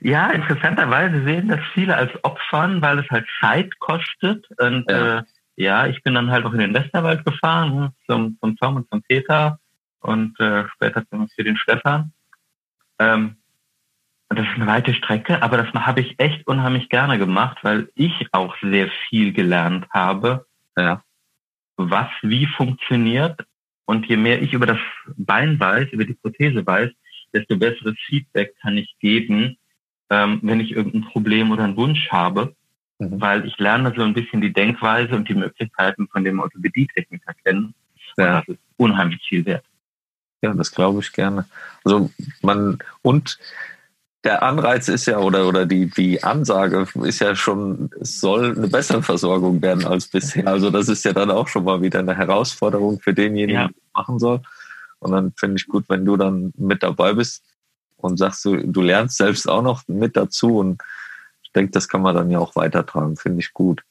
ja, interessanterweise sehen das viele als Opfern, weil es halt Zeit kostet. Und Ja. äh, ja ich bin dann halt auch in den Westerwald gefahren, ne, zum, zum Tom und zum Peter und äh, später zum, für den Stefan. Ähm, und das ist eine weite Strecke, aber das habe ich echt unheimlich gerne gemacht, weil ich auch sehr viel gelernt habe, ja, was wie funktioniert. Und je mehr ich über das Bein weiß, über die Prothese weiß, desto besseres Feedback kann ich geben, ähm, wenn ich irgendein Problem oder einen Wunsch habe, Mhm. weil ich lerne so ein bisschen die Denkweise und die Möglichkeiten von dem Orthopädie-Techniker kennen. ja. Das ist unheimlich viel wert. Ja, das glaube ich gerne. Also man und der Anreiz ist ja oder oder die die Ansage ist ja schon, es soll eine bessere Versorgung werden als bisher. Also das ist ja dann auch schon mal wieder eine Herausforderung für denjenigen, Ja. Machen soll. Und dann finde ich gut, wenn du dann mit dabei bist und sagst du, du lernst selbst auch noch mit dazu und ich denke, das kann man dann ja auch weitertragen, finde ich gut.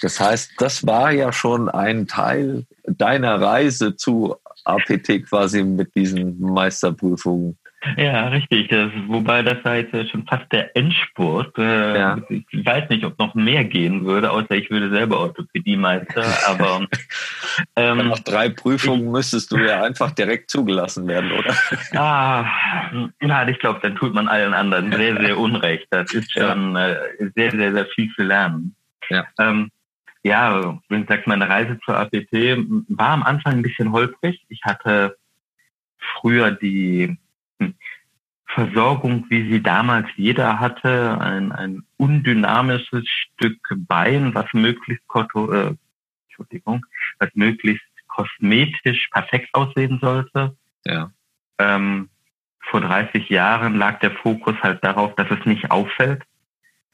Das heißt, das war ja schon ein Teil deiner Reise zu APT quasi mit diesen Meisterprüfungen. Ja, richtig. Das, wobei das war jetzt schon fast der Endspurt. Äh, Ja. Ich weiß nicht, ob noch mehr gehen würde, außer ich würde selber Orthopädie-Meister. aber ähm, Nach drei Prüfungen müsstest du ja einfach direkt zugelassen werden, oder? Ah, ja, ich glaube, dann tut man allen anderen sehr, sehr unrecht. Das ist Ja. schon äh, sehr, sehr, sehr viel zu lernen. Ja. Ähm, ja, wie gesagt, meine Reise zur APT war am Anfang ein bisschen holprig. Ich hatte früher die Versorgung, wie sie damals jeder hatte, ein, ein undynamisches Stück Bein, was möglichst, koto- äh, Entschuldigung, was möglichst kosmetisch perfekt aussehen sollte. Ja. Ähm, vor 30 Jahren lag der Fokus halt darauf, dass es nicht auffällt.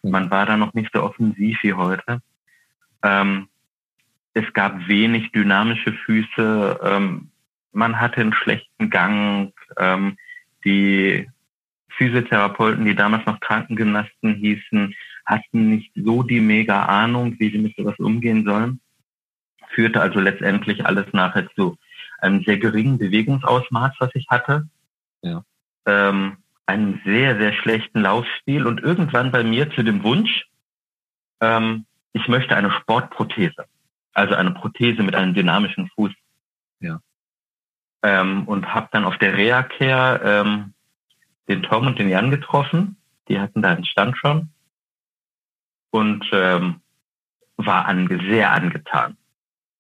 Man war da noch nicht so offensiv wie heute. Ähm, es gab wenig dynamische Füße. Ähm, man hatte einen schlechten Gang. Ähm, die Physiotherapeuten, die damals noch Krankengymnasten hießen, hatten nicht so die mega Ahnung, wie sie mit sowas umgehen sollen. Führte also letztendlich alles nachher zu einem sehr geringen Bewegungsausmaß, was ich hatte. Ja. Ähm, einem sehr, sehr schlechten Laufstil und irgendwann bei mir zu dem Wunsch, ähm, ich möchte eine Sportprothese. also eine Prothese mit einem dynamischen Fuß. Ja. Ähm, und habe dann auf der Reha-Care ähm, den Tom und den Jan getroffen. Die hatten da einen Stand schon. Und ähm, war ange sehr angetan.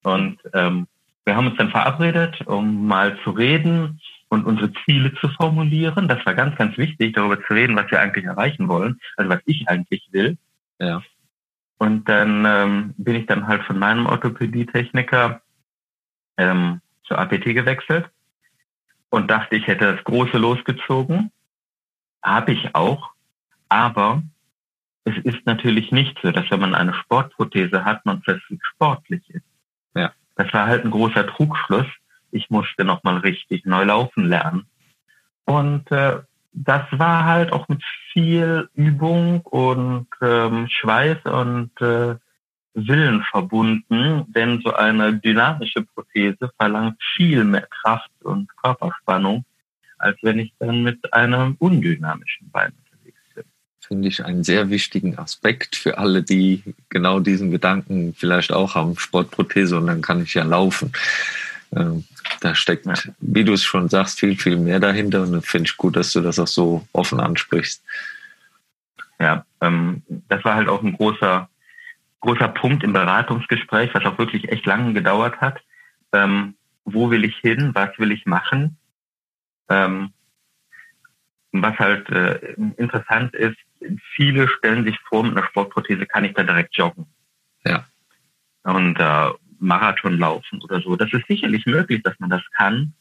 Und ähm, wir haben uns dann verabredet, um mal zu reden und unsere Ziele zu formulieren. Das war ganz, ganz wichtig, darüber zu reden, was wir eigentlich erreichen wollen, also was ich eigentlich will. Ja. Und dann ähm, bin ich dann halt von meinem Orthopädietechniker ähm, zur APT gewechselt und dachte, ich hätte das Große losgezogen. Habe ich auch. Aber es ist natürlich nicht so, dass wenn man eine Sportprothese hat, man plötzlich sportlich ist. Ja. Das war halt ein großer Trugschluss. Ich musste nochmal richtig neu laufen lernen. Und äh, das war halt auch mit viel Übung und ähm, Schweiß und äh, Willen verbunden, denn so eine dynamische Prothese verlangt viel mehr Kraft und Körperspannung, als wenn ich dann mit einem undynamischen Bein unterwegs bin. Finde ich einen sehr wichtigen Aspekt für alle, die genau diesen Gedanken vielleicht auch haben, Sportprothese und dann kann ich ja laufen. Ähm, da steckt, ja. wie du es schon sagst, viel, viel mehr dahinter und finde ich gut, dass du das auch so offen ansprichst. Ja, ähm, das war halt auch ein großer, großer Punkt im Beratungsgespräch, was auch wirklich echt lange gedauert hat. Ähm, wo will ich hin? Was will ich machen? Ähm, was halt äh, interessant ist, viele stellen sich vor, mit einer Sportprothese kann ich da direkt joggen. Ja. Und äh, Marathon laufen oder so. Das ist sicherlich möglich, dass man das kann,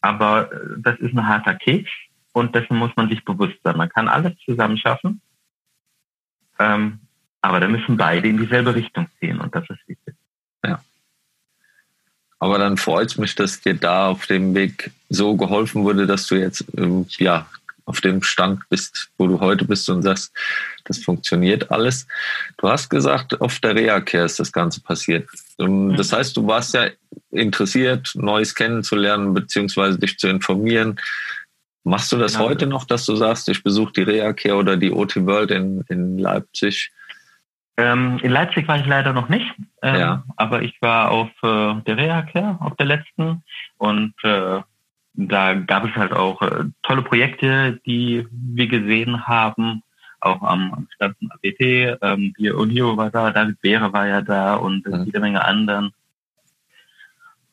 aber äh, das ist ein harter Keks und dessen muss man sich bewusst sein. Man kann alles zusammen schaffen, ähm, aber da müssen beide in dieselbe Richtung ziehen und das ist wichtig. Ja. Aber dann freut es mich, dass dir da auf dem Weg so geholfen wurde, dass du jetzt ähm, ja auf dem Stand bist, wo du heute bist und sagst, das funktioniert alles. Du hast gesagt, auf der Reha-Care ist das Ganze passiert. Ähm, das heißt, du warst ja interessiert, Neues kennenzulernen, beziehungsweise dich zu informieren. Machst du das genau. heute noch, dass du sagst, ich besuche die Reha-Care oder die OT World in, in Leipzig? Ähm, in Leipzig war ich leider noch nicht, ähm, ja. aber ich war auf äh, der Reha-Care, auf der letzten. Und äh, da gab es halt auch äh, tolle Projekte, die wir gesehen haben, auch am, am von ABT. Ähm, hier Unio war da, David Beere war ja da und mhm. jede Menge anderen.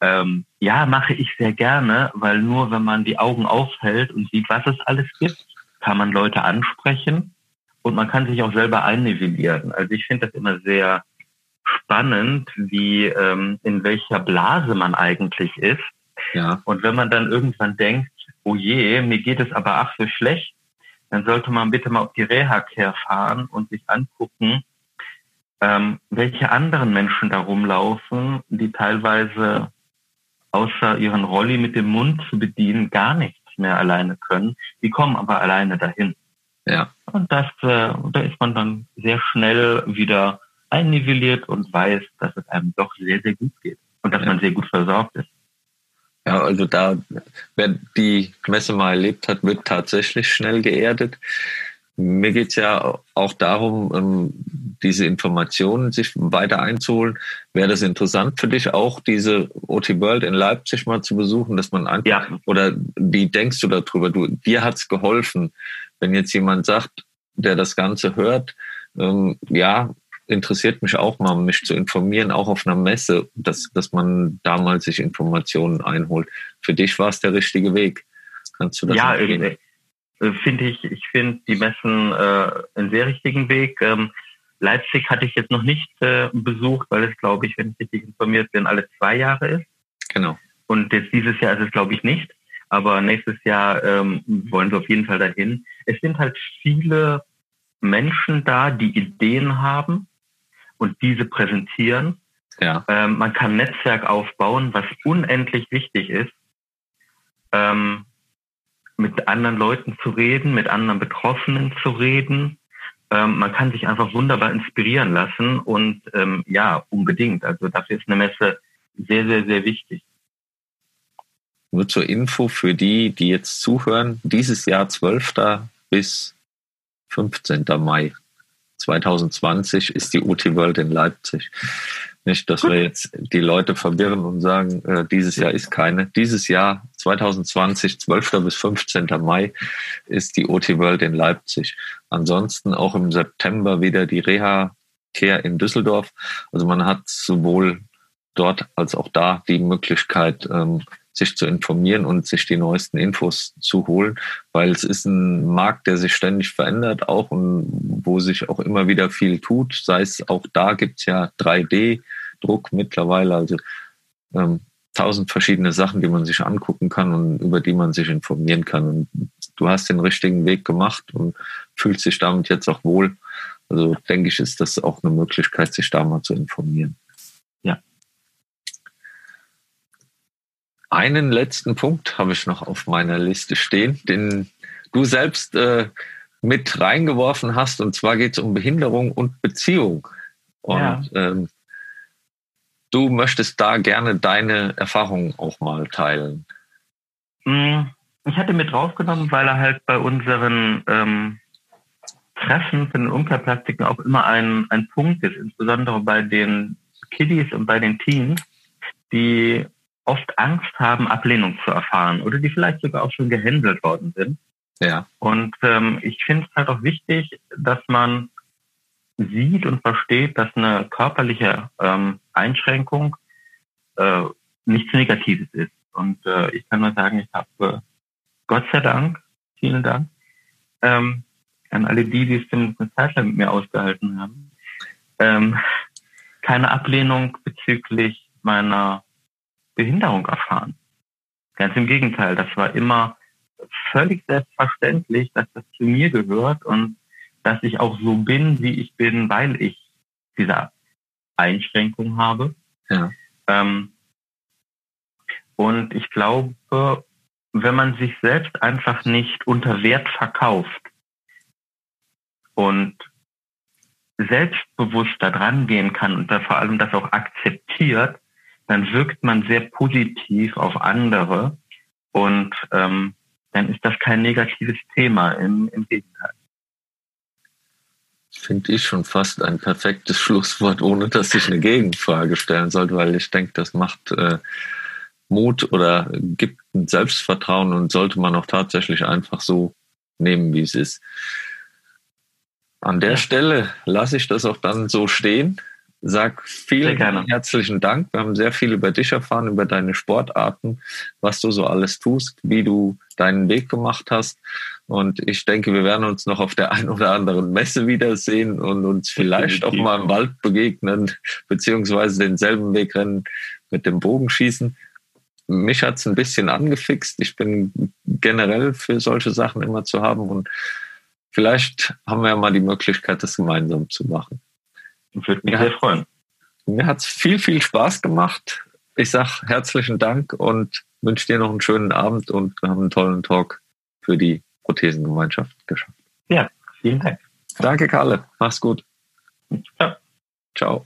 Ähm, ja, mache ich sehr gerne, weil nur wenn man die Augen aufhält und sieht, was es alles gibt, kann man Leute ansprechen und man kann sich auch selber einnivellieren. Also ich finde das immer sehr spannend, wie ähm, in welcher Blase man eigentlich ist ja. Und wenn man dann irgendwann denkt, oh je, mir geht es aber ach so schlecht, dann sollte man bitte mal auf die Reha-Care fahren und sich angucken, ähm, welche anderen Menschen da rumlaufen, die teilweise außer ihren Rolli mit dem Mund zu bedienen gar nichts mehr alleine können. Die kommen aber alleine dahin. Ja. Und das, äh, da ist man dann sehr schnell wieder einnivelliert und weiß, dass es einem doch sehr, sehr gut geht und dass ja. man sehr gut versorgt ist. Ja, also da, wer die Messe mal erlebt hat, wird tatsächlich schnell geerdet. Mir geht's ja auch darum, ähm, diese Informationen sich weiter einzuholen. Wäre das interessant für dich, auch diese OT World in Leipzig mal zu besuchen, dass man einfach, ja. oder wie denkst du darüber? Du, dir hat's geholfen, wenn jetzt jemand sagt, der das Ganze hört, ähm, ja, interessiert mich auch mal, mich zu informieren, auch auf einer Messe, dass, dass man damals sich Informationen einholt. Für dich war es der richtige Weg. Kannst du das Ja, äh, finde ich, ich finde die Messen äh, einen sehr richtigen Weg. Ähm, Leipzig hatte ich jetzt noch nicht äh, besucht, weil es, glaube ich, wenn ich richtig informiert bin, alle zwei Jahre ist. Genau. Und jetzt dieses Jahr ist es, glaube ich, nicht. Aber nächstes Jahr ähm, wollen wir auf jeden Fall dahin. Es sind halt viele Menschen da, die Ideen haben, und diese präsentieren. Ja. Ähm, man kann Netzwerk aufbauen, was unendlich wichtig ist, ähm, mit anderen Leuten zu reden, mit anderen Betroffenen zu reden. Ähm, man kann sich einfach wunderbar inspirieren lassen und ähm, ja, unbedingt. Also dafür ist eine Messe sehr, sehr, sehr wichtig. Nur zur Info für die, die jetzt zuhören, dieses Jahr 12. bis 15. Mai 2020 ist die OT World in Leipzig. Nicht, dass wir jetzt die Leute verwirren und sagen, äh, dieses Jahr ist keine. Dieses Jahr 2020, 12. bis 15. Mai ist die OT World in Leipzig. Ansonsten auch im September wieder die Reha Care in Düsseldorf. Also man hat sowohl dort als auch da die Möglichkeit, ähm, sich zu informieren und sich die neuesten Infos zu holen, weil es ist ein Markt, der sich ständig verändert, auch und wo sich auch immer wieder viel tut. Sei es auch da gibt's ja 3D-Druck mittlerweile, also ähm, tausend verschiedene Sachen, die man sich angucken kann und über die man sich informieren kann. Und du hast den richtigen Weg gemacht und fühlst dich damit jetzt auch wohl. Also denke ich, ist das auch eine Möglichkeit, sich da mal zu informieren. Einen letzten Punkt habe ich noch auf meiner Liste stehen, den du selbst äh, mit reingeworfen hast. Und zwar geht es um Behinderung und Beziehung. Und ja. ähm, du möchtest da gerne deine Erfahrungen auch mal teilen. Mm, ich hatte mit draufgenommen, weil er halt bei unseren ähm, Treffen für den Umkehrplastiken auch immer ein, ein Punkt ist, insbesondere bei den Kiddies und bei den Teens, die oft Angst haben, Ablehnung zu erfahren oder die vielleicht sogar auch schon gehänselt worden sind. Ja. Und ähm, ich finde es halt auch wichtig, dass man sieht und versteht, dass eine körperliche ähm, Einschränkung äh, nichts Negatives ist. Und äh, ich kann nur sagen, ich habe äh, Gott sei Dank, vielen Dank, ähm, an alle die, die es eine Zeit lang mit mir ausgehalten haben, ähm, keine Ablehnung bezüglich meiner Behinderung erfahren. Ganz im Gegenteil, das war immer völlig selbstverständlich, dass das zu mir gehört und dass ich auch so bin, wie ich bin, weil ich diese Einschränkung habe. Ja. Ähm, und ich glaube, wenn man sich selbst einfach nicht unter Wert verkauft und selbstbewusst da dran gehen kann und da vor allem das auch akzeptiert, dann wirkt man sehr positiv auf andere und ähm, dann ist das kein negatives Thema, im, im Gegenteil. Finde ich schon fast ein perfektes Schlusswort, ohne dass ich eine Gegenfrage stellen sollte, weil ich denke, das macht äh, Mut oder gibt ein Selbstvertrauen und sollte man auch tatsächlich einfach so nehmen, wie es ist. An der Stelle lasse ich das auch dann so stehen. Sag vielen herzlichen Dank. Wir haben sehr viel über dich erfahren, über deine Sportarten, was du so alles tust, wie du deinen Weg gemacht hast. Und ich denke, wir werden uns noch auf der einen oder anderen Messe wiedersehen und uns vielleicht auch mal im Wald begegnen, beziehungsweise denselben Weg rennen mit dem Bogenschießen. Mich hat's ein bisschen angefixt. Ich bin generell für solche Sachen immer zu haben und vielleicht haben wir ja mal die Möglichkeit, das gemeinsam zu machen. Würde mich ja. sehr freuen. Mir hat es viel, viel Spaß gemacht. Ich sage herzlichen Dank und wünsche dir noch einen schönen Abend und wir haben einen tollen Talk für die Prothesengemeinschaft geschafft. Ja, vielen Dank. Danke, Karle. Mach's gut. Ciao. Ciao.